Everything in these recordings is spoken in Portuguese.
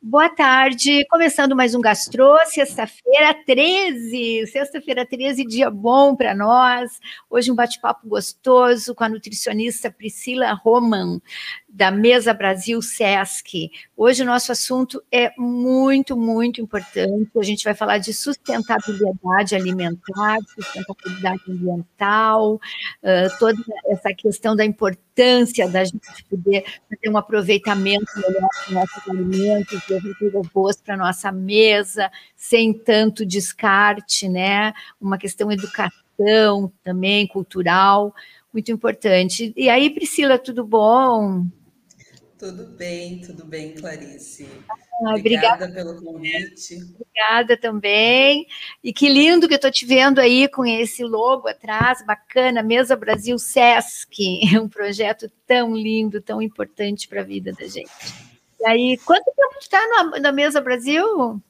Boa tarde, começando mais um Gastro, sexta-feira 13, sexta-feira 13, dia bom para nós. Hoje um bate-papo gostoso com a nutricionista Priscila Roman, da Mesa Brasil Sesc. Hoje o nosso assunto é muito, muito importante. A gente vai falar de sustentabilidade alimentar, sustentabilidade ambiental, toda essa questão da importância da gente poder ter um aproveitamento melhor dos nossos alimentos, levar boas para nossa mesa, sem tanto descarte, né? Uma questão educação também, cultural, muito importante. E aí, Priscila, tudo bom? Tudo bem, tudo bem, Clarice. Ah, obrigada, obrigada pelo convite. Obrigada também. E que lindo que eu estou te vendo aí com esse logo atrás, bacana, Mesa Brasil Sesc, um projeto tão lindo, tão importante para a vida da gente. E aí, quanto tempo está na, na Mesa Brasil?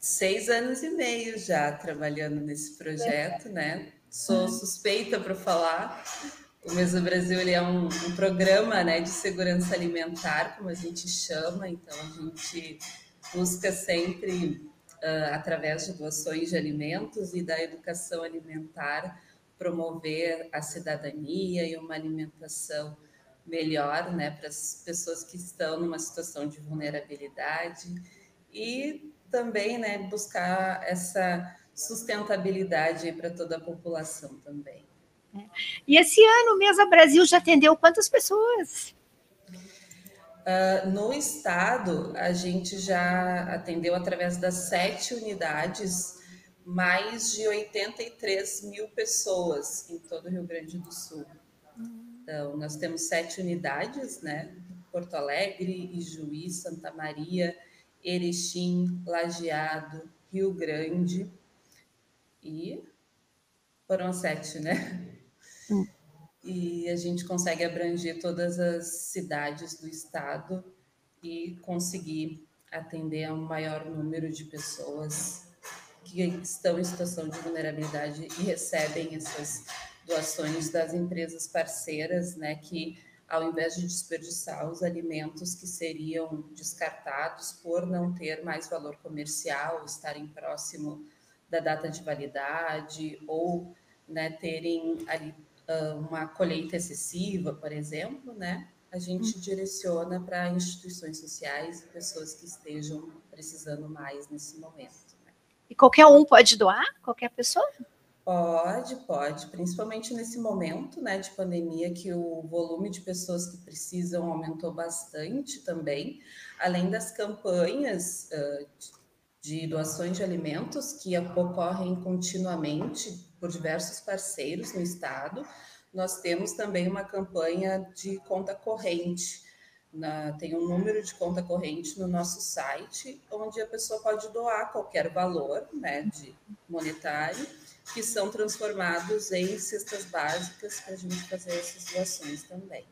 Seis anos e meio já trabalhando nesse projeto, né? Sou suspeita para falar, o Mesa Brasil ele é um, um, programa né, de segurança alimentar, como a gente chama, então a gente busca sempre, uh, através de doações de alimentos e da educação alimentar, promover a cidadania e uma alimentação melhor né, para as pessoas que estão numa situação de vulnerabilidade e também né, buscar essa sustentabilidade para toda a população também. E esse ano, Mesa Brasil já atendeu quantas pessoas? Uh, no estado, a gente já atendeu através das sete unidades mais de 83 mil pessoas em todo o Rio Grande do Sul. Então, nós temos sete unidades, né? Porto Alegre, Ijuí, Santa Maria, Erechim, Lajeado, Rio Grande e foram sete, né? Hum. E a gente consegue abranger todas as cidades do estado e conseguir atender a um maior número de pessoas que estão em situação de vulnerabilidade e recebem essas doações das empresas parceiras, né, que ao invés de desperdiçar os alimentos que seriam descartados por não ter mais valor comercial, estarem próximo da data de validade ou né, terem ali uma colheita excessiva, por exemplo, né, a gente hum. direciona para instituições sociais e pessoas que estejam precisando mais nesse momento. Né? E qualquer um pode doar? Qualquer pessoa? Pode, pode, principalmente nesse momento né, de pandemia, que o volume de pessoas que precisam aumentou bastante também, além das campanhas uh, de doações de alimentos que ocorrem continuamente por diversos parceiros no estado. Nós temos também uma campanha de conta corrente. Na, tem um número de conta corrente no nosso site, onde a pessoa pode doar qualquer valor né, de monetário, que são transformados em cestas básicas para a gente fazer essas doações também.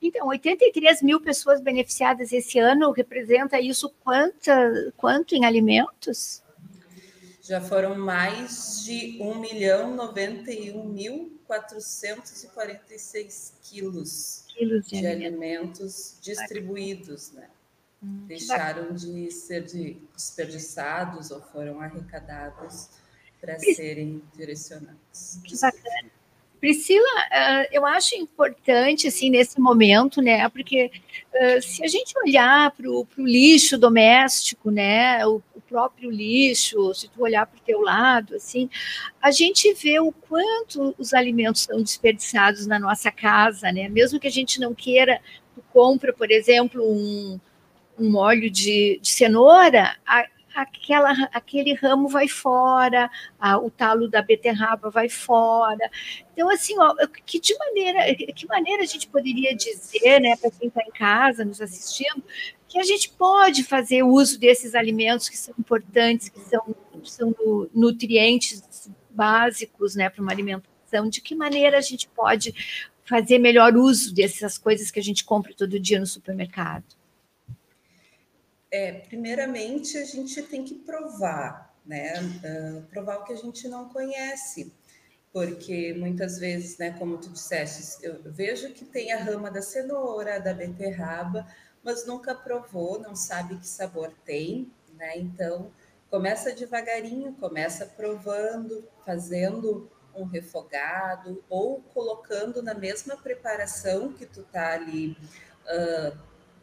Então, 83 mil pessoas beneficiadas esse ano, representa isso quanta, quanto em alimentos? Já foram mais de 1 milhão 91 mil 446 quilos, quilos de, de alimentos distribuídos, né? Hum, Deixaram de ser de desperdiçados ou foram arrecadados para serem direcionados. Que bacana. Priscila, uh, eu acho importante, assim, nesse momento, né, porque uh, se a gente olhar para o lixo doméstico, né, o, próprio lixo, se tu olhar para o teu lado, assim, a gente vê o quanto os alimentos são desperdiçados na nossa casa, né, mesmo que a gente não queira, tu compra, por exemplo, um, um óleo de, de cenoura, a, aquela, aquele ramo vai fora, a, o talo da beterraba vai fora. Então, assim, ó, que de maneira, que maneira a gente poderia dizer, né, para quem está em casa nos assistindo, que a gente pode fazer uso desses alimentos que são importantes, que são, são nutrientes básicos, né, para uma alimentação. De que maneira a gente pode fazer melhor uso dessas coisas que a gente compra todo dia no supermercado? É, primeiramente, a gente tem que provar, né? Uh, provar o que a gente não conhece. porque muitas vezes, né, como tu disseste, eu vejo que tem a rama da cenoura, da beterraba, mas nunca provou, não sabe que sabor tem, né? Então, começa devagarinho, começa provando, fazendo um refogado ou colocando na mesma preparação que tu tá ali uh,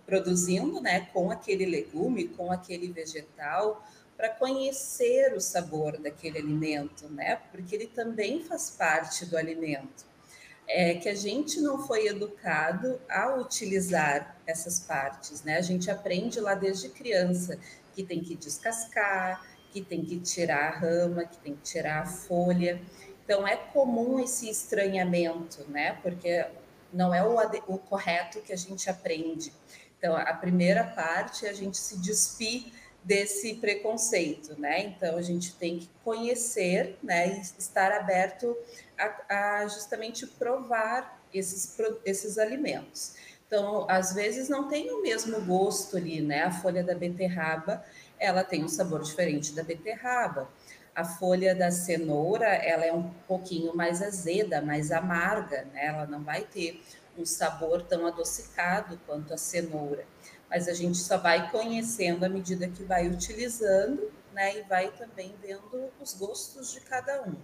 produzindo, né, com aquele legume, com aquele vegetal, para conhecer o sabor daquele alimento, né? Porque ele também faz parte do alimento. É que a gente não foi educado a utilizar essas partes, né? A gente aprende lá desde criança que tem que descascar, que tem que tirar a rama, que tem que tirar a folha. Então é comum esse estranhamento, né? Porque não é o, o correto que a gente aprende. Então a primeira parte é a gente se despir desse preconceito, né? Então a gente tem que conhecer, né, e estar aberto a, a, justamente provar esses, esses alimentos. Então, às vezes não tem o mesmo gosto ali, né? A folha da beterraba, ela tem um sabor diferente da beterraba. A folha da cenoura, ela é um pouquinho mais azeda, mais amarga, né? Ela não vai ter um sabor tão adocicado quanto a cenoura mas a gente só vai conhecendo à medida que vai utilizando, né? E vai também vendo os gostos de cada um.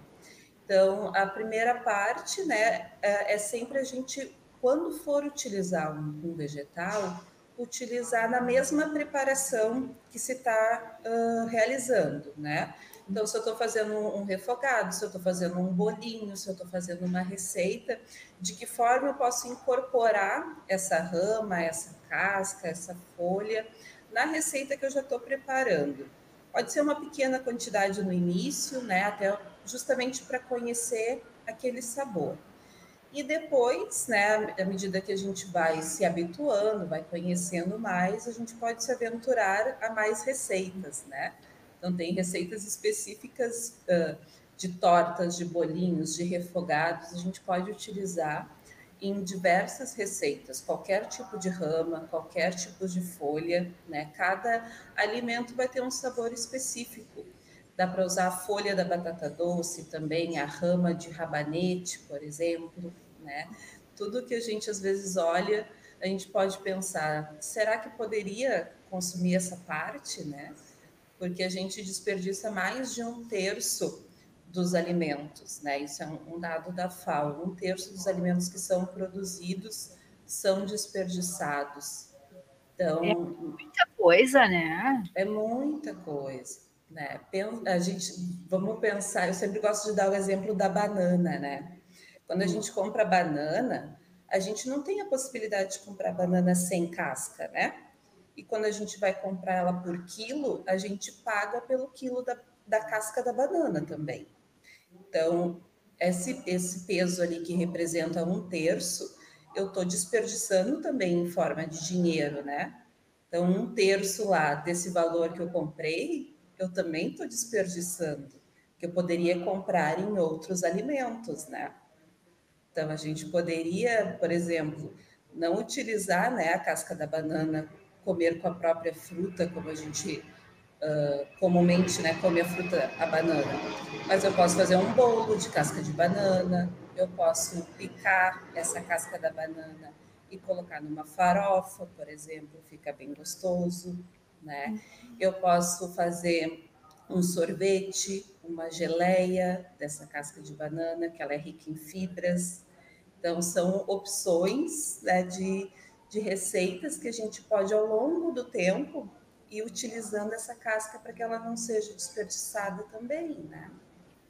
Então, a primeira parte, né, é, é sempre a gente, quando for utilizar um, vegetal, utilizar na mesma preparação que se está uh, realizando, né? Então, se eu estou fazendo um refogado, se eu estou fazendo um bolinho, se eu estou fazendo uma receita, de que forma eu posso incorporar essa rama, essa casca, essa folha na receita que eu já estou preparando. Pode ser uma pequena quantidade no início, né? Até justamente para conhecer aquele sabor. E depois, né, à medida que a gente vai se habituando, vai conhecendo mais, a gente pode se aventurar a mais receitas, né? Então, tem receitas específicas uh, de tortas, de bolinhos, de refogados, a gente pode utilizar em diversas receitas, qualquer tipo de rama, qualquer tipo de folha, né? Cada alimento vai ter um sabor específico. Dá para usar a folha da batata doce também, a rama de rabanete, por exemplo, né? Tudo que a gente às vezes olha, a gente pode pensar, será que poderia consumir essa parte, né? porque a gente desperdiça mais de um terço dos alimentos, né? Isso é um, dado da FAO. Um terço dos alimentos que são produzidos são desperdiçados. Então, é muita coisa, né? É muita coisa, né? A gente, vamos pensar. Eu sempre gosto de dar o exemplo da banana, né? Quando a hum. gente compra banana, a gente não tem a possibilidade de comprar banana sem casca, né? e quando a gente vai comprar ela por quilo, a gente paga pelo quilo da, da casca da banana também. Então, esse, esse peso ali que representa um terço, eu estou desperdiçando também em forma de dinheiro, né? Então, um terço lá desse valor que eu comprei, eu também estou desperdiçando, que eu poderia comprar em outros alimentos, né? Então, a gente poderia, por exemplo, não utilizar né, a casca da banana comer com a própria fruta, como a gente uh, comumente né, come a fruta, a banana. Mas eu posso fazer um bolo de casca de banana, eu posso picar essa casca da banana e colocar numa farofa, por exemplo, fica bem gostoso, né? Eu posso fazer um sorvete, uma geleia dessa casca de banana, que ela é rica em fibras. Então, são opções né, de de receitas que a gente pode, ao longo do tempo, ir utilizando essa casca para que ela não seja desperdiçada também, né?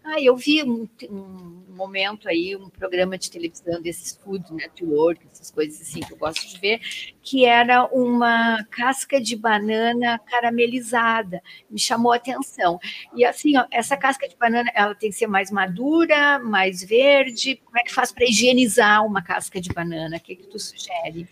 Ah, eu vi um, um, momento aí, um programa de televisão desses food network, essas coisas assim que eu gosto de ver, que era uma casca de banana caramelizada. Me chamou a atenção. E assim, ó, essa casca de banana, ela tem que ser mais madura, mais verde. Como é que faz para higienizar uma casca de banana? O que, que tu sugere?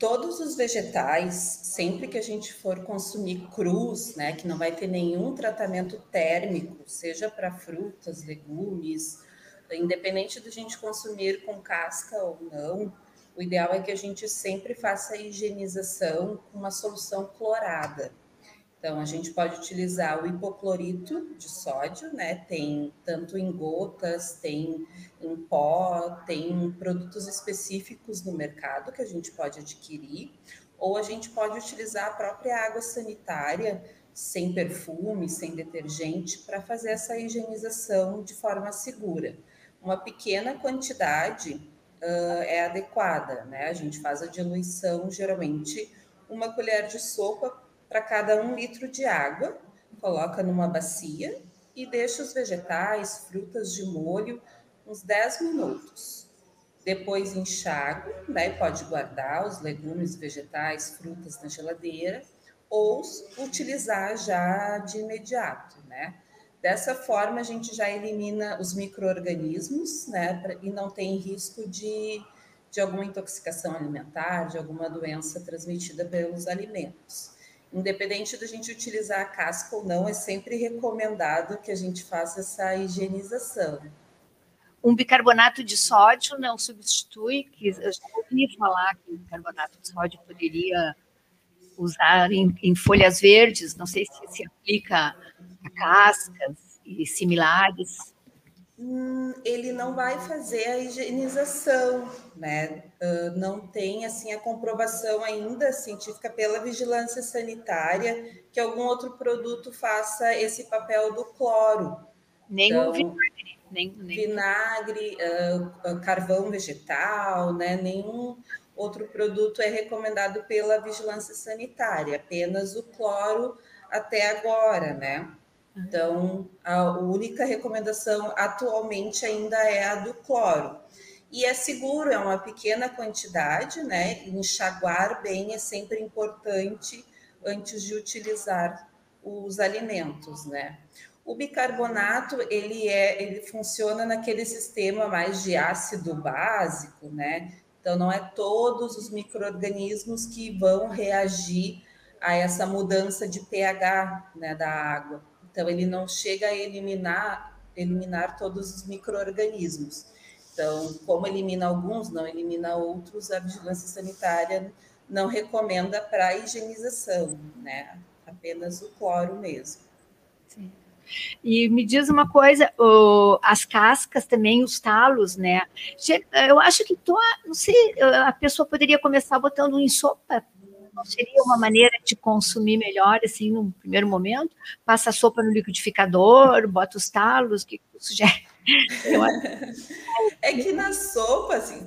Todos os vegetais, sempre que a gente for consumir crus, né, que não vai ter nenhum tratamento térmico, seja para frutas, legumes, independente de a gente consumir com casca ou não, o ideal é que a gente sempre faça a higienização com uma solução clorada. Então, a gente pode utilizar o hipoclorito de sódio, né? Tem tanto em gotas, tem em pó, tem produtos específicos no mercado que a gente pode adquirir, ou a gente pode utilizar a própria água sanitária sem perfume, sem detergente, para fazer essa higienização de forma segura. Uma pequena quantidade uh, é adequada, né? A gente faz a diluição, geralmente, uma colher de sopa para cada um litro de água, coloca numa bacia e deixa os vegetais, frutas de molho uns 10 minutos. Depois enxago, né? Pode guardar os legumes, vegetais, frutas na geladeira ou utilizar já de imediato, né? Dessa forma, a gente já elimina os micro-organismos, né? E não tem risco de, de alguma intoxicação alimentar, de alguma doença transmitida pelos alimentos. Independente da gente utilizar a casca ou não, é sempre recomendado que a gente faça essa higienização. Um bicarbonato de sódio não substitui, que eu já ouvi falar que o bicarbonato de sódio poderia usar em, em folhas verdes, não sei se se aplica a cascas e similares. Hum, ele não vai fazer a higienização, né? Uh, não tem assim a comprovação ainda científica pela vigilância sanitária que algum outro produto faça esse papel do cloro. Nem então, o vinagre, nem, nem... vinagre, uh, carvão vegetal, né? Nenhum outro produto é recomendado pela vigilância sanitária, apenas o cloro até agora, né? Então, a única recomendação atualmente ainda é a do cloro. E é seguro, é uma pequena quantidade, né? Enxaguar bem é sempre importante antes de utilizar os alimentos, né? O bicarbonato, ele é, ele funciona naquele sistema mais de ácido básico, né? Então, não é todos os micro-organismos que vão reagir a essa mudança de pH né, da água. Então, ele não chega a eliminar, eliminar todos os micro-organismos. Então, como elimina alguns, não elimina outros, a vigilância sanitária não recomenda para higienização, né? Apenas o cloro mesmo. Sim. E me diz uma coisa, oh, as cascas também, os talos, né? Eu acho que tô, não sei, a pessoa poderia começar botando em sopa. Não seria uma maneira de consumir melhor, assim, no primeiro momento? Passa a sopa no liquidificador, bota os talos, que sugere? é que na sopa, assim,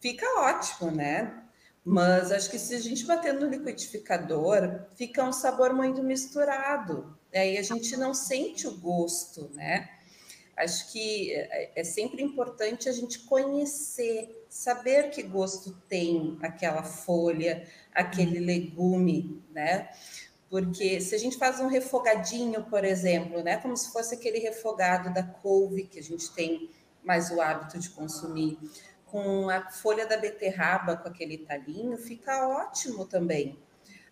fica ótimo, né? Mas acho que se a gente bater no liquidificador, fica um sabor muito misturado aí a gente não sente o gosto, né? Acho que é, é sempre importante a gente conhecer, saber que gosto tem aquela folha, aquele uhum. legume, né? Porque se a gente faz um refogadinho, por exemplo, né, como se fosse aquele refogado da couve que a gente tem mais o hábito de consumir, com a folha da beterraba, com aquele talinho, fica ótimo também.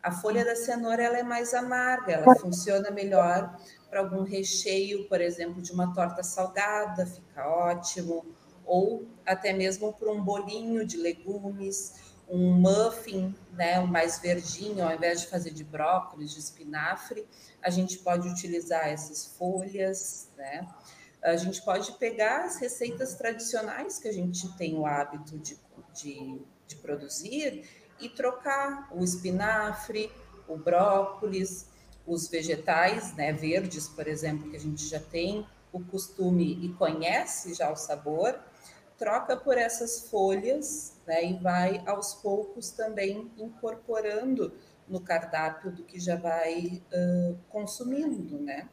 A folha da cenoura ela é mais amarga, ela funciona melhor para algum recheio, por exemplo, de uma torta salgada, fica ótimo, ou até mesmo para um bolinho de legumes, um muffin, né, um mais verdinho, ao invés de fazer de brócolis, de espinafre, a gente pode utilizar essas folhas, né? A gente pode pegar as receitas tradicionais que a gente tem o hábito de, de, de produzir e trocar o espinafre, o brócolis, os vegetais né, verdes, por exemplo, que a gente já tem o costume e conhece já o sabor, troca por essas folhas né, e vai aos poucos também incorporando no cardápio do que já vai uh, consumindo, né?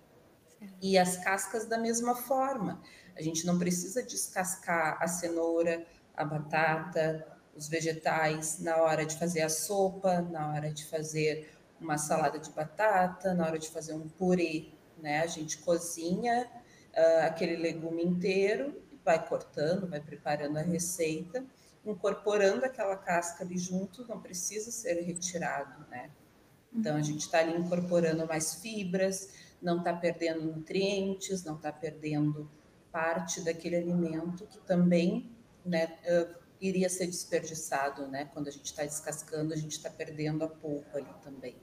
E as cascas da mesma forma. A gente não precisa descascar a cenoura, a batata, os vegetais na hora de fazer a sopa, na hora de fazer uma salada de batata, na hora de fazer um purê, né? A gente cozinha uh, aquele legume inteiro, vai cortando, vai preparando a receita, incorporando aquela casca ali junto, não precisa ser retirado, né? Então a gente está ali incorporando mais fibras, não está perdendo nutrientes, não está perdendo parte daquele alimento que também né, uh, iria ser desperdiçado, né? Quando a gente está descascando, a gente está perdendo a polpa ali também.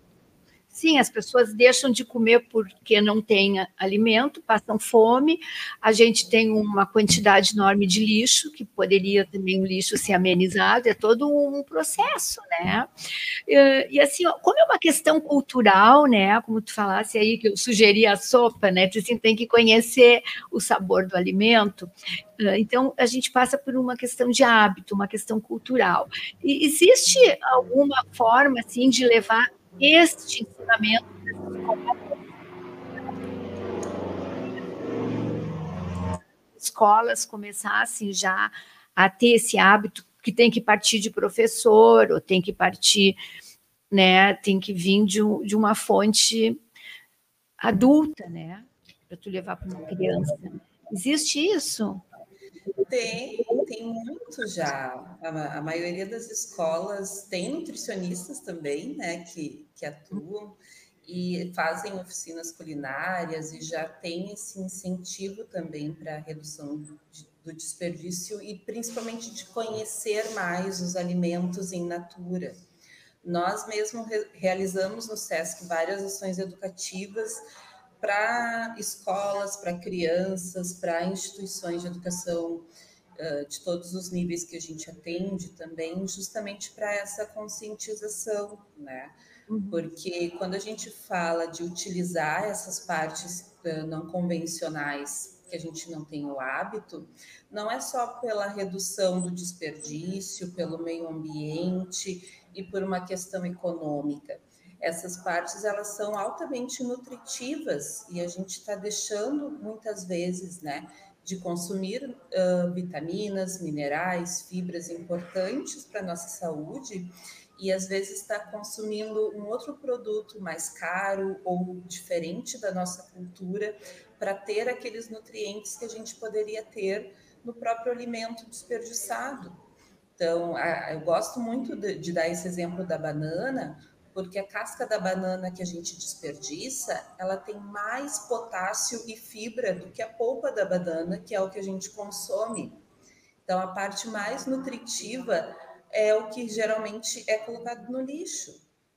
Sim, as pessoas deixam de comer porque não tem alimento, passam fome. A gente tem uma quantidade enorme de lixo, que poderia também o lixo ser amenizado, é todo um processo, né? E, assim, como é uma questão cultural, né? Como tu falasse aí, que eu sugeri a sopa, né? Tu assim, tem que conhecer o sabor do alimento. Então, a gente passa por uma questão de hábito, uma questão cultural. E existe alguma forma, assim, de levar este ensinamento escolas começassem já a ter esse hábito que tem que partir de professor ou tem que partir, né, tem que vir de, de uma fonte adulta, né, para tu levar para uma criança. Existe isso? Tem, tem muito já. A, a, maioria das escolas tem nutricionistas também, né, que, que atuam e fazem oficinas culinárias e já tem esse incentivo também para a redução de, do desperdício e principalmente de conhecer mais os alimentos em natura. Nós mesmo re, realizamos no SESC várias ações educativas para escolas, para crianças, para instituições de educação de todos os níveis que a gente atende também, justamente para essa conscientização, né? Uhum. Porque quando a gente fala de utilizar essas partes não convencionais que a gente não tem o hábito, não é só pela redução do desperdício, pelo meio ambiente e por uma questão econômica essas partes elas são altamente nutritivas e a gente está deixando muitas vezes, né, de consumir uh, vitaminas, minerais, fibras importantes para nossa saúde e às vezes está consumindo um outro produto mais caro ou diferente da nossa cultura para ter aqueles nutrientes que a gente poderia ter no próprio alimento desperdiçado. Então, a, eu gosto muito de, de dar esse exemplo da banana, porque a casca da banana que a gente desperdiça, ela tem mais potássio e fibra do que a polpa da banana, que é o que a gente consome. Então, a parte mais nutritiva é o que geralmente é colocado no lixo.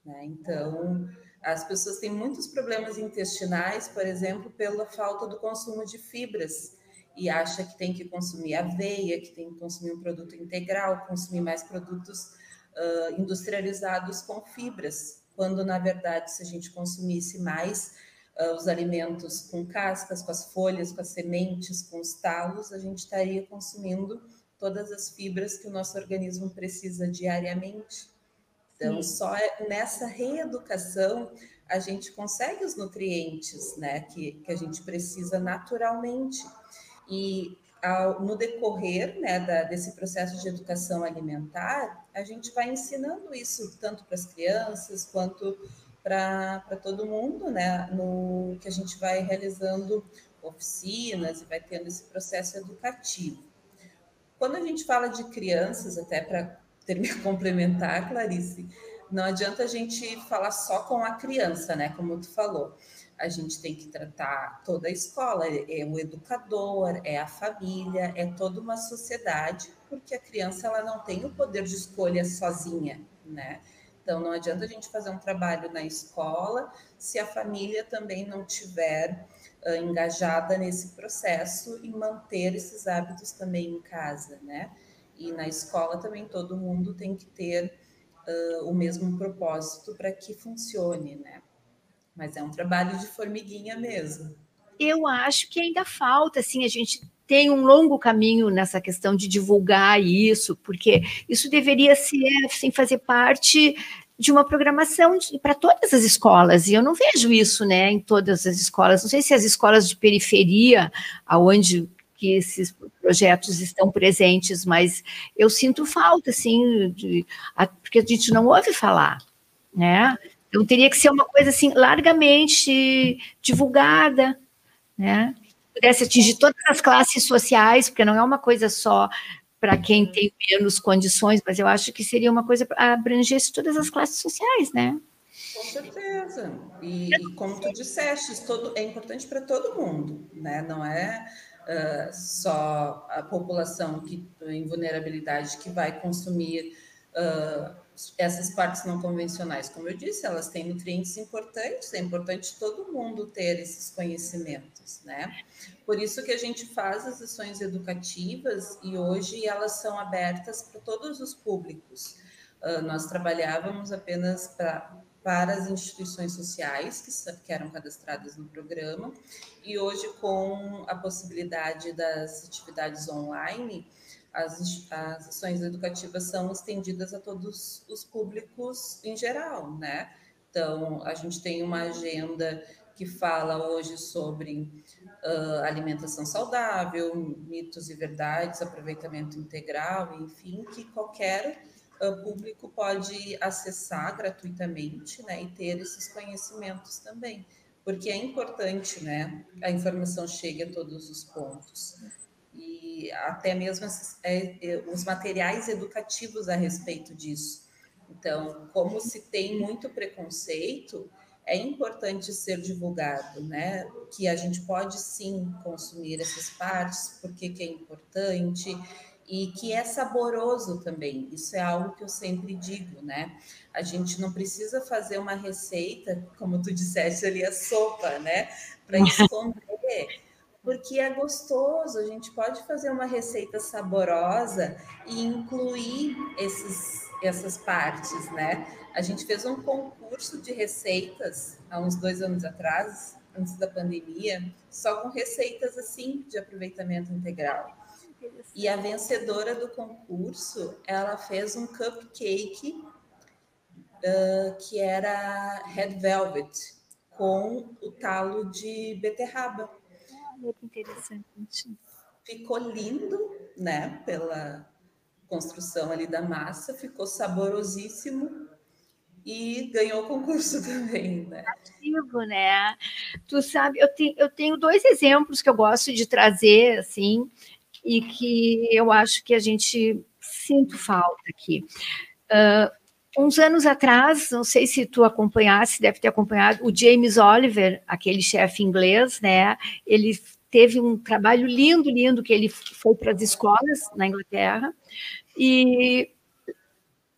Né? Então, as pessoas têm muitos problemas intestinais, por exemplo, pela falta do consumo de fibras e acha que tem que consumir aveia, que tem que consumir um produto integral, consumir mais produtos uh, industrializados com fibras, quando na verdade, se a gente consumisse mais uh, os alimentos com cascas, com as folhas, com as sementes, com os talos, a gente estaria consumindo todas as fibras que o nosso organismo precisa diariamente. Então, Sim. só é nessa reeducação a gente consegue os nutrientes né, que, que a gente precisa naturalmente. E ao, no decorrer né, da, desse processo de educação alimentar, a gente vai ensinando isso tanto para as crianças quanto para todo mundo, né, no que a gente vai realizando oficinas e vai tendo esse processo educativo. Quando a gente fala de crianças, até para complementar, Clarice, não adianta a gente falar só com a criança, né, como tu falou a gente tem que tratar toda a escola, é, é o educador, é a família, é toda uma sociedade, porque a criança ela não tem o poder de escolha sozinha, né? Então não adianta a gente fazer um trabalho na escola se a família também não tiver uh, engajada nesse processo e manter esses hábitos também em casa, né? E na escola também todo mundo tem que ter uh, o mesmo propósito para que funcione, né? Mas é um trabalho de formiguinha mesmo. Eu acho que ainda falta, assim, a gente tem um longo caminho nessa questão de divulgar isso, porque isso deveria ser, assim, fazer parte de uma programação para todas as escolas, e eu não vejo isso, né, em todas as escolas, não sei se as escolas de periferia, aonde que esses projetos estão presentes, mas eu sinto falta, assim, de, a, porque a gente não ouve falar, né, então teria que ser uma coisa assim largamente divulgada, né? Pudesse atingir todas as classes sociais, porque não é uma coisa só para quem tem menos condições, mas eu acho que seria uma coisa para abranger todas as classes sociais, né? Com certeza. E, e como tu disseste, todo, é importante para todo mundo, né? Não é uh, só a população que em vulnerabilidade que vai consumir uh, essas partes não convencionais, como eu disse, elas têm nutrientes importantes, é importante todo mundo ter esses conhecimentos, né? Por isso que a gente faz as ações educativas e hoje elas são abertas para todos os públicos. Uh, nós trabalhávamos apenas pra, para as instituições sociais que, que eram cadastradas no programa, e hoje, com a possibilidade das atividades online, as, as ações educativas são estendidas a todos os públicos em geral, né? Então, a gente tem uma agenda que fala hoje sobre uh, alimentação saudável, mitos e verdades, aproveitamento integral, enfim, que qualquer uh, público pode acessar gratuitamente, né, e ter esses conhecimentos também, porque é importante, né, a informação chegue a todos os pontos até mesmo é, é, os materiais educativos a respeito disso. Então, como se tem muito preconceito, é importante ser divulgado, né? Que a gente pode sim consumir essas partes, porque que é importante e que é saboroso também. Isso é algo que eu sempre digo, né? A gente não precisa fazer uma receita, como tu disseste ali, a sopa, né? Para esconder porque é gostoso. A gente pode fazer uma receita saborosa e incluir esses, essas partes, né? A gente fez um concurso de receitas há uns dois anos atrás, antes da pandemia, só com receitas assim de aproveitamento integral. E a vencedora do concurso, ela fez um cupcake uh, que era red velvet com o talo de beterraba. Olha que interessante. Ficou lindo, né? Pela construção ali da massa, ficou saborosíssimo e ganhou o concurso também, né? Ativo, né? Tu sabe, eu tenho, eu tenho dois exemplos que eu gosto de trazer, assim, e que eu acho que a gente sinto falta aqui. Uh, uns anos atrás, não sei se tu acompanhasse, deve ter acompanhado, o James Oliver, aquele chefe inglês, né? Ele teve um trabalho lindo, lindo, que ele foi para as escolas na Inglaterra e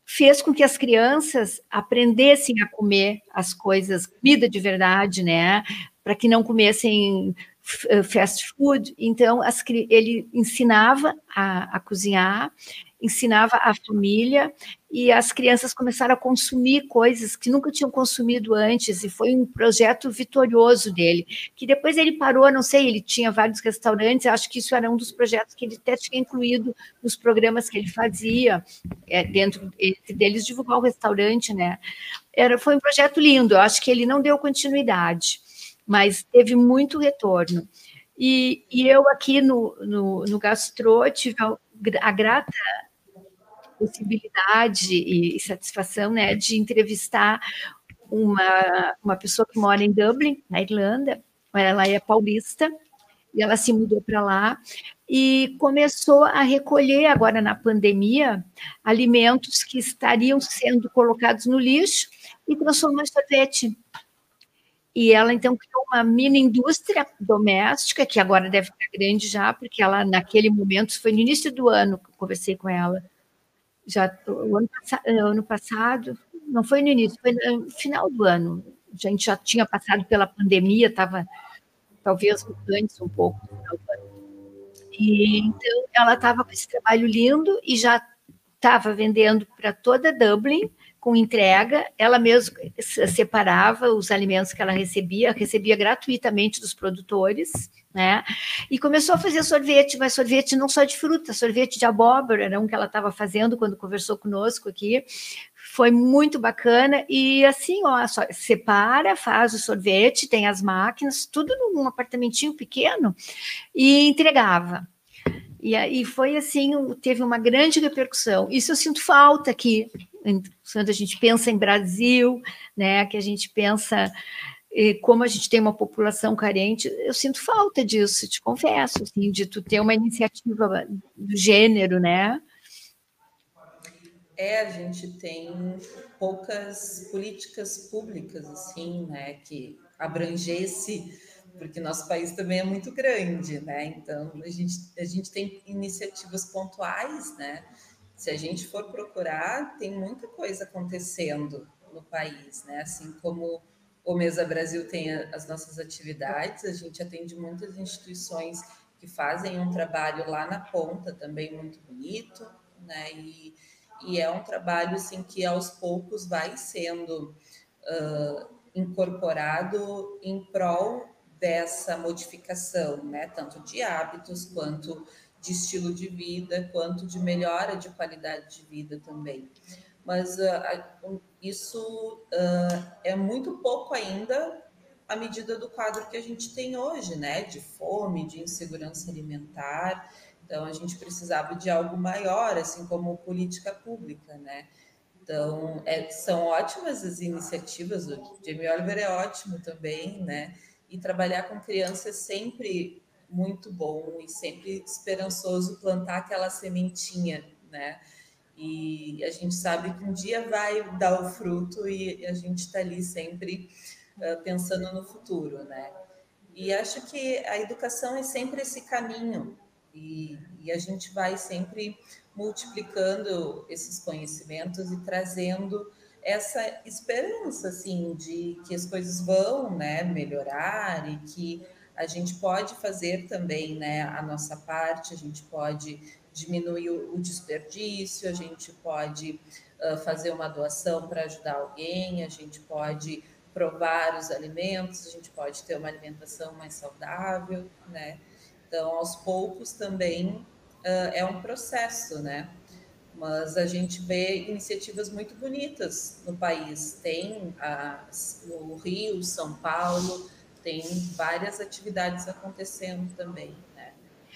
fez com que as crianças aprendessem a comer as coisas, comida de verdade, né? Para que não comessem fast food. Então, as, ele ensinava a, a cozinhar, ensinava a família e as crianças começaram a consumir coisas que nunca tinham consumido antes e foi um projeto vitorioso dele, que depois ele parou, não sei, ele tinha vários restaurantes, acho que isso era um dos projetos que ele até tinha incluído nos programas que ele fazia, é, dentro deles divulgar o restaurante, né? Era, foi um projeto lindo, eu acho que ele não deu continuidade, mas teve muito retorno. E, e eu aqui no, no, no Gastro tive a, a grata possibilidade e satisfação né, de entrevistar uma, uma pessoa que mora em Dublin, na Irlanda, ela é paulista, e ela se mudou para lá e começou a recolher, agora na pandemia, alimentos que estariam sendo colocados no lixo e transformou em sorvete. E ela então criou uma mini indústria doméstica, que agora deve estar grande já, porque ela, naquele momento, foi no início do ano que eu conversei com ela, já o ano, eh, ano, passado, não foi no início, foi no final do ano. A gente já tinha passado pela pandemia, estava talvez antes um pouco. E então ela estava com esse trabalho lindo e já estava vendendo para toda Dublin com entrega, ela mesma separava os alimentos que ela recebia, recebia gratuitamente dos produtores, né? E começou a fazer sorvete, mas sorvete não só de fruta, sorvete de abóbora, era um que ela estava fazendo quando conversou conosco aqui. Foi muito bacana e assim, ó, só, separa, faz o sorvete, tem as máquinas, tudo num apartamentinho pequeno e entregava. E aí foi assim, teve uma grande repercussão. Isso eu sinto falta aqui, quando a gente pensa em Brasil, né, que a gente pensa como a gente tem uma população carente, eu sinto falta disso, te confesso, assim, de tu ter uma iniciativa do gênero, né? É, a gente tem poucas políticas públicas, assim, né, que abrangesse porque nosso país também é muito grande, né? Então a gente, a gente tem iniciativas pontuais, né? se a gente for procurar, tem muita coisa acontecendo no país, né? Assim como o Mesa Brasil tem as nossas atividades, a gente atende muitas instituições que fazem um trabalho lá na ponta também muito bonito, né? E, e é um trabalho assim que aos poucos vai sendo uh, incorporado em prol dessa modificação, né? Tanto de hábitos quanto de estilo de vida, quanto de melhora de qualidade de vida também. Mas uh, isso uh, é muito pouco ainda à medida do quadro que a gente tem hoje, né? De fome, de insegurança alimentar. Então, a gente precisava de algo maior, assim como política pública, né? Então, é, são ótimas as iniciativas, o Jamie Oliver é ótimo também, né? E trabalhar com crianças é sempre muito bom e sempre esperançoso plantar aquela sementinha, né? E a gente sabe que um dia vai dar o fruto e a gente está ali sempre uh, pensando no futuro, né? E acho que a educação é sempre esse caminho e, e a gente vai sempre multiplicando esses conhecimentos e trazendo essa esperança assim de que as coisas vão né, melhorar e que a gente pode fazer também né, a nossa parte, a gente pode diminuir o, o desperdício, a gente pode uh, fazer uma doação para ajudar alguém, a gente pode provar os alimentos, a gente pode ter uma alimentação mais saudável, né? Então, aos poucos também uh, é um processo, né? Mas a gente vê iniciativas muito bonitas no país. Tem as, no Rio, São Paulo, tem várias atividades acontecendo também.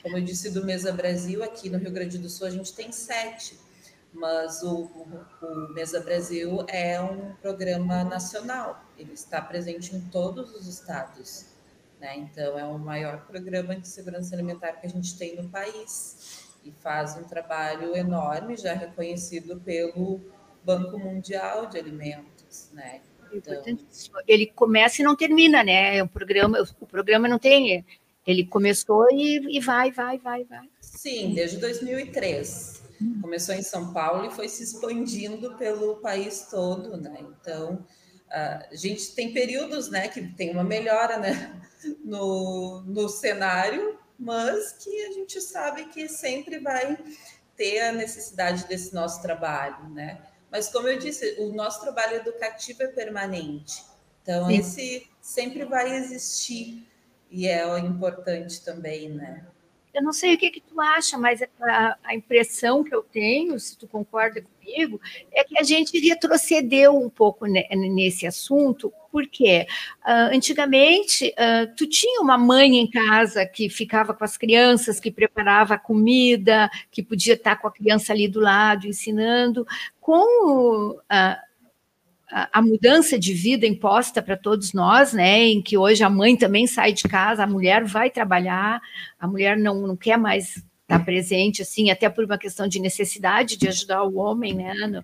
Como eu disse do Mesa Brasil, aqui no Rio Grande do Sul a gente tem sete, mas o, o, o Mesa Brasil é um programa nacional, ele está presente em todos os estados. Né? Então, é o maior programa de segurança alimentar que a gente tem no país e faz um trabalho enorme, já reconhecido pelo Banco Mundial de Alimentos. Né? Então... Ele começa e não termina, né? Um programa, o programa não tem. Ele começou e, e vai, vai, vai, vai. Sim, desde 2003. Começou em São Paulo e foi se expandindo pelo país todo, né? Então, a gente tem períodos, né, que tem uma melhora, né? no, no cenário, mas que a gente sabe que sempre vai ter a necessidade desse nosso trabalho, né? Mas como eu disse, o nosso trabalho educativo é permanente. Então Sim. esse sempre vai existir e é importante também, né? Eu não sei o que, que tu acha, mas a, a, impressão que eu tenho, se tu concorda comigo, é que a gente retrocedeu um pouco nesse assunto, porque uh, antigamente uh, tu tinha uma mãe em casa que ficava com as crianças, que preparava a comida, que podia estar com a criança ali do lado ensinando. Com uh, a mudança de vida imposta para todos nós, né, em que hoje a mãe também sai de casa, a mulher vai trabalhar, a mulher não, não quer mais estar presente, assim, até por uma questão de necessidade de ajudar o homem, né? No,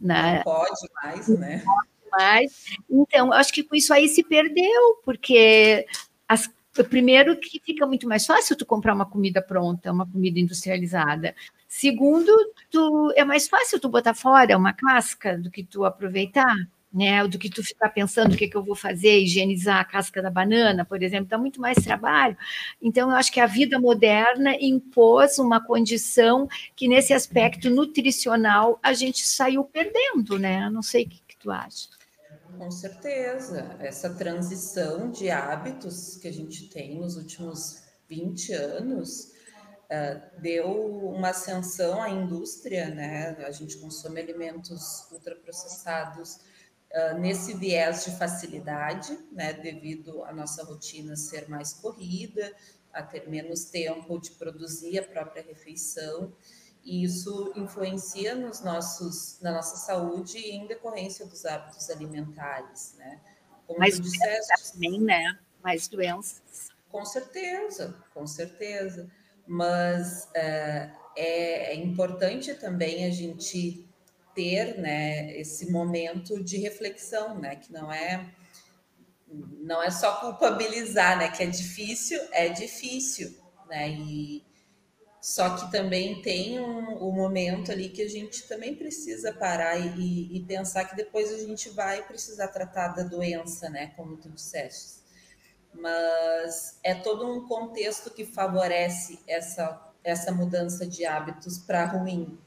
na, não pode mais, né? Não pode mais. Então, acho que com isso aí se perdeu, porque as, primeiro que fica muito mais fácil tu comprar uma comida pronta, uma comida industrializada. Segundo, tu, é mais fácil tu botar fora uma casca do que tu aproveitar, né? Do que tu ficar pensando o que, que eu vou fazer, higienizar a casca da banana, por exemplo, dá muito mais trabalho. Então, eu acho que a vida moderna impôs uma condição que, nesse aspecto nutricional, a gente saiu perdendo, né? Não sei o que, que tu acha. Com certeza, essa transição de hábitos que a gente tem nos últimos 20 anos Uh, deu uma ascensão à indústria, né? A gente consome alimentos ultraprocessados uh, nesse viés de facilidade, né? Devido à nossa rotina ser mais corrida, a ter menos tempo de produzir a própria refeição, e isso influencia nos nossos, na nossa saúde em decorrência dos hábitos alimentares, né? Como Mais doenças também, né? Mais doenças. Com certeza, com certeza mas é, é, é importante também a gente ter né, esse momento de reflexão, né, que não é não é só culpabilizar, né, que é difícil, é difícil, né, e, Só que também tem um, um, momento ali que a gente também precisa parar e, e, pensar que depois a gente vai precisar tratar da doença, né? Como tu disseste. Mas é todo um contexto que favorece essa, essa mudança de hábitos para ruim.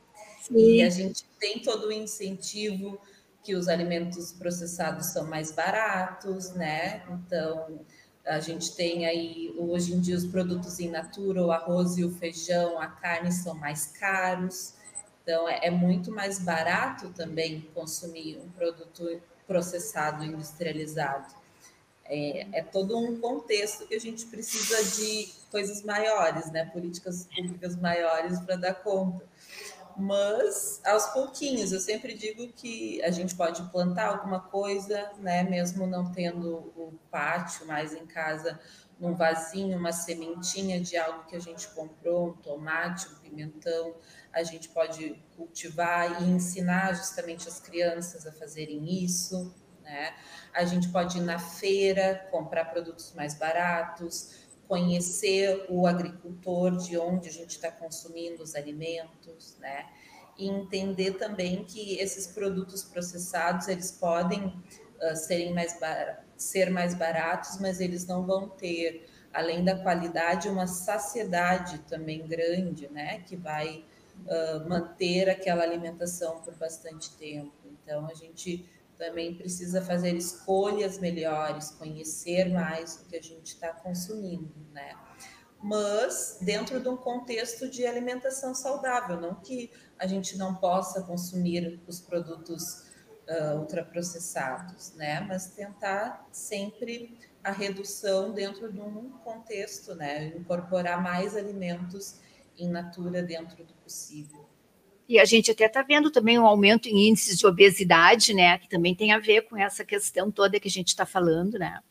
Sim. E a gente tem todo o incentivo que os alimentos processados são mais baratos, né? Então, a gente tem aí, hoje em dia, os produtos em natura, o arroz e o feijão, a carne são mais caros. Então, é, é muito mais barato também consumir um produto processado, industrializado. É, é, todo um contexto que a gente precisa de coisas maiores, né? Políticas públicas maiores para dar conta mas aos pouquinhos. Eu sempre digo que a gente pode plantar alguma coisa, né, mesmo não tendo o pátio mais em casa, num vasinho, uma sementinha de algo que a gente comprou, um tomate, um pimentão, a gente pode cultivar e ensinar justamente as crianças a fazerem isso, né? A gente pode ir na feira, comprar produtos mais baratos, conhecer o agricultor, de onde a gente está consumindo os alimentos, né? E entender também que esses produtos processados eles podem uh, serem mais ser mais baratos, mas eles não vão ter, além da qualidade, uma saciedade também grande, né? Que vai uh, manter aquela alimentação por bastante tempo. Então a gente também precisa fazer escolhas melhores, conhecer mais o que a gente está consumindo, né? Mas dentro de um contexto de alimentação saudável, não que a gente não possa consumir os produtos uh, ultraprocessados, né? Mas tentar sempre a redução dentro de um contexto, né? Incorporar mais alimentos em natura dentro do possível. E a gente até está vendo também um aumento em índices de obesidade, né? Que também tem a ver com essa questão toda que a gente está falando, né?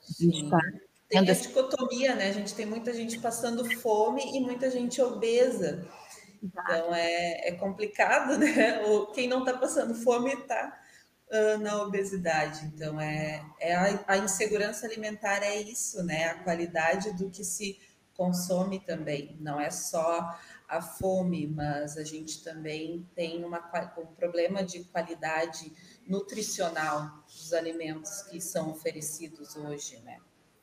Sim. Tá tem a dicotomia, né? A gente tem muita gente passando fome e muita gente obesa. Então é, é complicado, né? Ou quem não está passando fome está uh, na obesidade. Então é, é a, a insegurança alimentar é isso, né? A qualidade do que se consome também. Não é só a fome, mas a gente também tem uma, um problema de qualidade nutricional dos alimentos que são oferecidos hoje, né?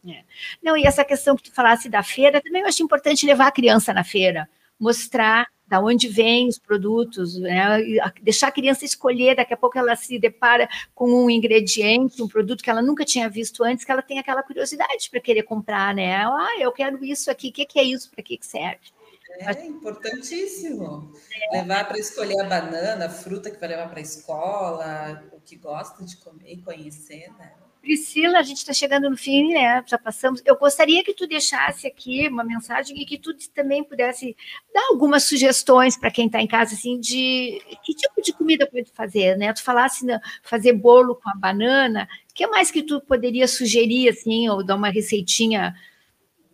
É. Não, e essa questão que tu falasse da feira, também eu acho importante levar a criança na feira, mostrar da onde vêm os produtos, né? deixar a criança escolher, daqui a pouco ela se depara com um ingrediente, um produto que ela nunca tinha visto antes, que ela tem aquela curiosidade para querer comprar, né? Ah, eu quero isso aqui, o que, que é isso, para que, que serve? É importantíssimo. É. Levar para escolher a banana, a fruta que vai levar para a escola, o que gosta de comer e conhecer, né? Priscila, a gente está chegando no fim, né? Já passamos. Eu gostaria que tu deixasse aqui uma mensagem e que tu também pudesse dar algumas sugestões para quem está em casa, assim, de que tipo de comida pode fazer, né? Tu falasse né, fazer bolo com a banana. O que mais que tu poderia sugerir, assim, ou dar uma receitinha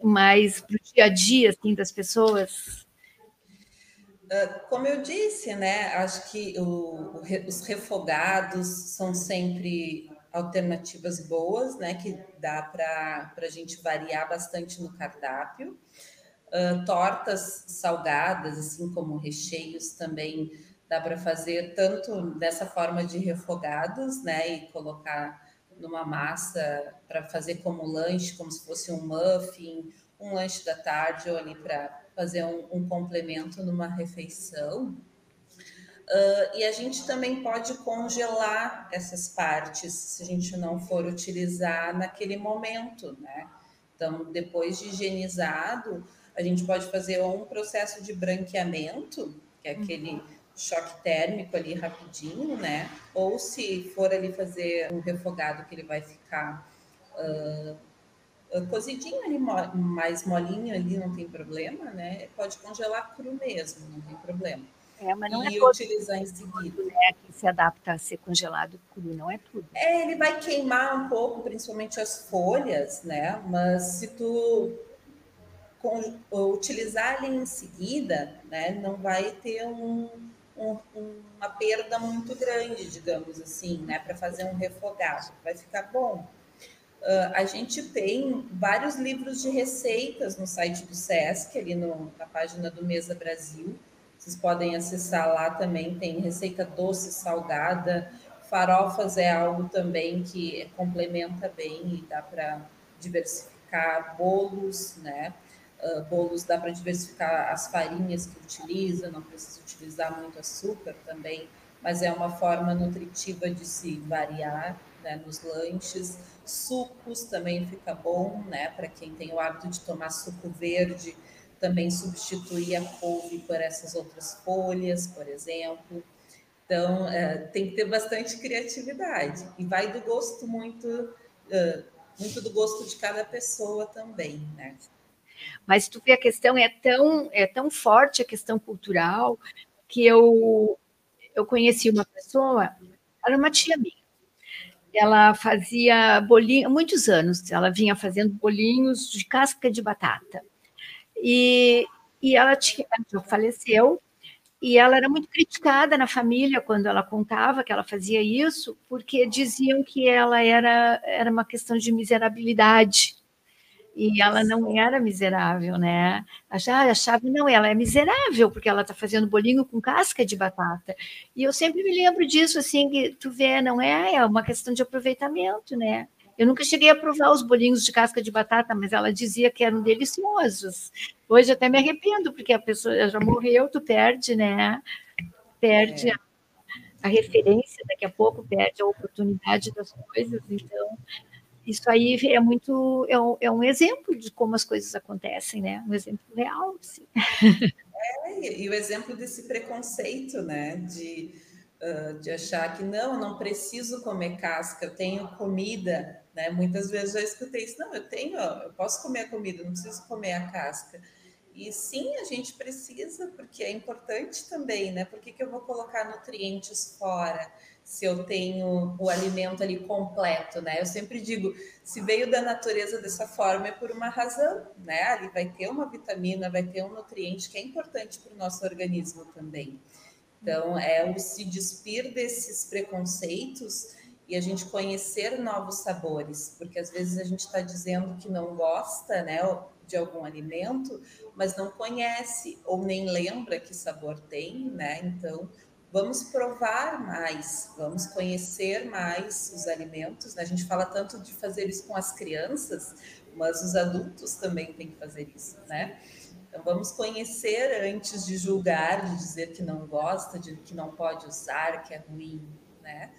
mais para o dia a dia assim, das pessoas? Ah, como eu disse, né, acho que o, os refogados são sempre alternativas boas, né, que dá para a gente variar bastante no cardápio. Uh, tortas salgadas, assim como recheios também dá para fazer tanto dessa forma de refogados, né, e colocar numa massa para fazer como lanche, como se fosse um muffin, um lanche da tarde ou ali para fazer um, um, complemento numa refeição. Uh, e a gente também pode congelar essas partes se a gente não for utilizar naquele momento, né? Então, depois de higienizado, a gente pode fazer um processo de branqueamento, que é aquele uhum choque térmico ali rapidinho, né? Ou se for ali fazer um refogado que ele vai ficar uh, cozidinho ali, mais molinho ali, não tem problema, né? Pode congelar cru mesmo, não tem problema. É, mas não e é utilizar em seguida. Né, que se adapta a ser congelado cru, não é tudo. É, ele vai queimar um pouco, principalmente as folhas, né? Mas se tu utilizar ele em seguida, né, não vai ter um, um, uma perda muito grande, digamos assim, né, para fazer um refogado. Vai ficar bom. Uh, a gente tem vários livros de receitas no site do SESC, ali no, na página do Mesa Brasil. Vocês podem acessar lá também, tem receita doce, salgada, farofas é algo também que complementa bem e dá para diversificar bolos, né? Uh, bolos dá para diversificar as farinhas que utiliza, não precisa utilizar muito açúcar também, mas é uma forma nutritiva de se variar né, nos lanches. Sucos também fica bom, né? Para quem tem o hábito de tomar suco verde, também substituir a couve por essas outras folhas, por exemplo. Então, é, tem que ter bastante criatividade e vai do gosto muito, uh, muito do gosto de cada pessoa também, né? Mas tu vê a questão é tão é tão forte a questão cultural que eu eu conheci uma pessoa, era uma tia minha. Ela fazia bolinho, muitos anos, ela vinha fazendo bolinhos de casca de batata. E, e ela, tinha, ela faleceu, e ela era muito criticada na família quando ela contava que ela fazia isso, porque diziam que ela era, era uma questão de miserabilidade e ela não era miserável, né? Achava, achava não, ela é miserável porque ela está fazendo bolinho com casca de batata. E eu sempre me lembro disso, assim, que tu vê, não é, é uma questão de aproveitamento, né? Eu nunca cheguei a provar os bolinhos de casca de batata, mas ela dizia que eram deliciosos. Hoje até me arrependo, porque a pessoa já morreu, tu perde, né? Perde é. a, a referência, daqui a pouco perde a oportunidade das coisas. Então, isso aí é muito é um, é um, exemplo de como as coisas acontecem, né? Um exemplo real, assim. É, e o exemplo desse preconceito, né? De, uh, de achar que não, não preciso comer casca, eu tenho comida, né? Muitas vezes eu escutei isso, não, eu tenho, eu posso comer a comida, não preciso comer a casca. E sim, a gente precisa, porque é importante também, né? Por que, que eu vou colocar nutrientes fora? Se eu tenho o alimento ali completo, né? Eu sempre digo, se veio da natureza dessa forma é por uma razão, né? Ali vai ter uma vitamina, vai ter um nutriente que é importante para o nosso organismo também. Então, é o se despir desses preconceitos e a gente conhecer novos sabores, porque às vezes a gente está dizendo que não gosta, né, de algum alimento, mas não conhece ou nem lembra que sabor tem, né? Então, vamos provar mais, vamos conhecer mais os alimentos. Né? A gente fala tanto de fazer isso com as crianças, mas os adultos também têm que fazer isso, né? Então vamos conhecer antes de julgar, de dizer que não gosta, de que não pode usar, que é ruim, né?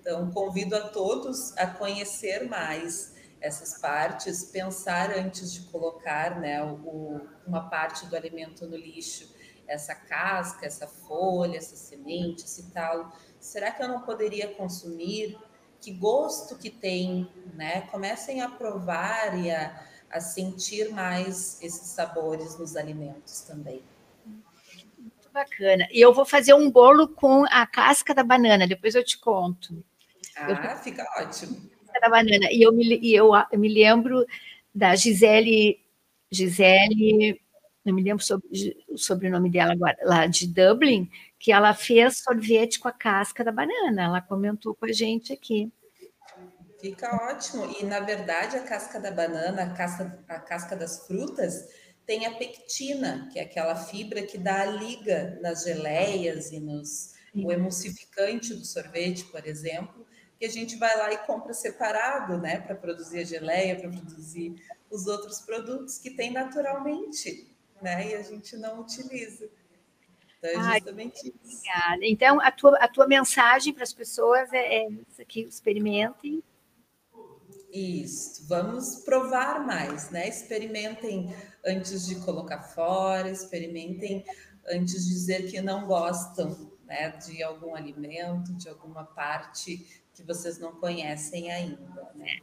Então convido a todos a conhecer mais essas partes, pensar antes de colocar, né, o, uma parte do alimento no lixo essa casca, essa folha, essa semente, esse talo, será que eu não poderia consumir? Que gosto que tem, né? Comecem a provar e a, a sentir mais esses sabores nos alimentos também. Muito bacana. E eu vou fazer um bolo com a casca da banana, depois eu te conto. Ah, eu... fica ótimo. Da banana. E eu me, e eu, eu me lembro da Gisele, Gisele não me lembro sobre, o sobrenome dela agora, lá de Dublin, que ela fez sorvete com a casca da banana. Ela comentou com a gente aqui. Fica ótimo. E, na verdade, a casca da banana, a casca, a casca das frutas, tem a pectina, que é aquela fibra que dá a liga nas geleias e nos, o emulsificante do sorvete, por exemplo, que a gente vai lá e compra separado, né, para produzir a geleia, para produzir os outros produtos que tem naturalmente né? E a gente não utiliza. Então, é justamente isso. Obrigada. Então, a tua, a tua mensagem para as pessoas é, é aqui, experimentem. Isso, vamos provar mais, né? Experimentem antes de colocar fora, experimentem antes de dizer que não gostam né, de algum alimento, de alguma parte que vocês não conhecem ainda. Né?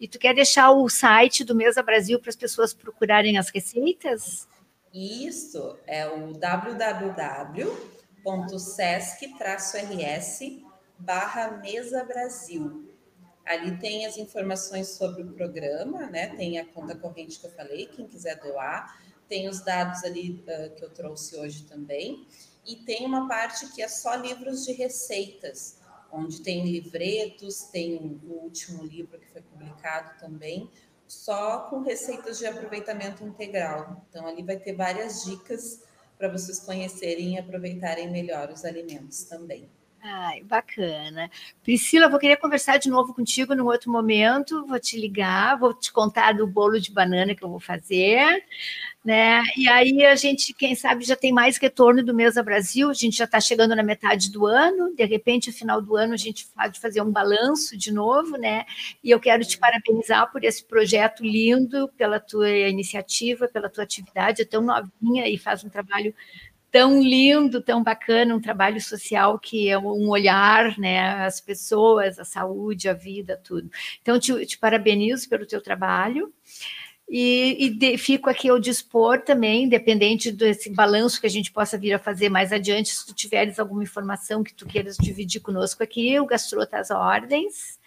E tu quer deixar o site do Mesa Brasil para as pessoas procurarem as receitas? Isso é o www.sesc-rs barra Mesa Brasil. Ali tem as informações sobre o programa, né? Tem a conta corrente que eu falei, quem quiser doar. Tem os dados ali uh, que eu trouxe hoje também. E tem uma parte que é só livros de receitas, onde tem livretos, tem o último livro que foi publicado também, só com receitas de aproveitamento integral. Então, ali vai ter várias dicas para vocês conhecerem e aproveitarem melhor os alimentos também. Ai, bacana. Priscila, vou querer conversar de novo contigo num outro momento. Vou te ligar, vou te contar do bolo de banana que eu vou fazer, né? E aí a gente, quem sabe, já tem mais retorno do Mesa Brasil. A gente já está chegando na metade do ano. De repente, no final do ano, a gente pode fazer um balanço de novo, né? E eu quero te parabenizar por esse projeto lindo, pela tua iniciativa, pela tua atividade, é tão novinha e faz um trabalho tão lindo, tão bacana, um trabalho social que é um olhar, né, as pessoas, a saúde, a vida, tudo. Então, te, te parabenizo pelo teu trabalho e, e de, fico aqui ao dispor também, independente desse balanço que a gente possa vir a fazer mais adiante, se tu tiveres alguma informação que tu queiras dividir conosco aqui, o Gastro tá às ordens.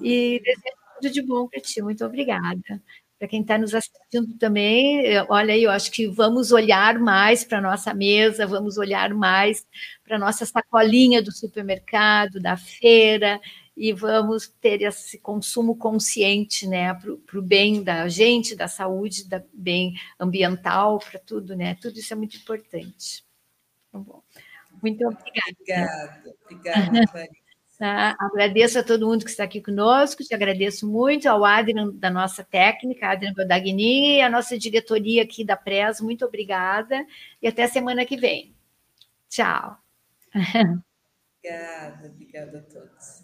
E desejo tudo de bom para ti. Muito obrigada para quem está nos assistindo também, olha aí, eu acho que vamos olhar mais para a nossa mesa, vamos olhar mais para a nossa sacolinha do supermercado, da feira, e vamos ter esse consumo consciente, né, para o bem da gente, da saúde, da bem ambiental, para tudo, né? Tudo isso é muito importante. Bom, muito obrigada. Obrigada, obrigada, Tá? Agradeço a todo mundo que está aqui conosco, te agradeço muito ao Adrian da nossa técnica, Adrian Godagni, e a nossa diretoria aqui da Pres, muito obrigada, e até semana que vem. Tchau. Obrigada, obrigada a todos.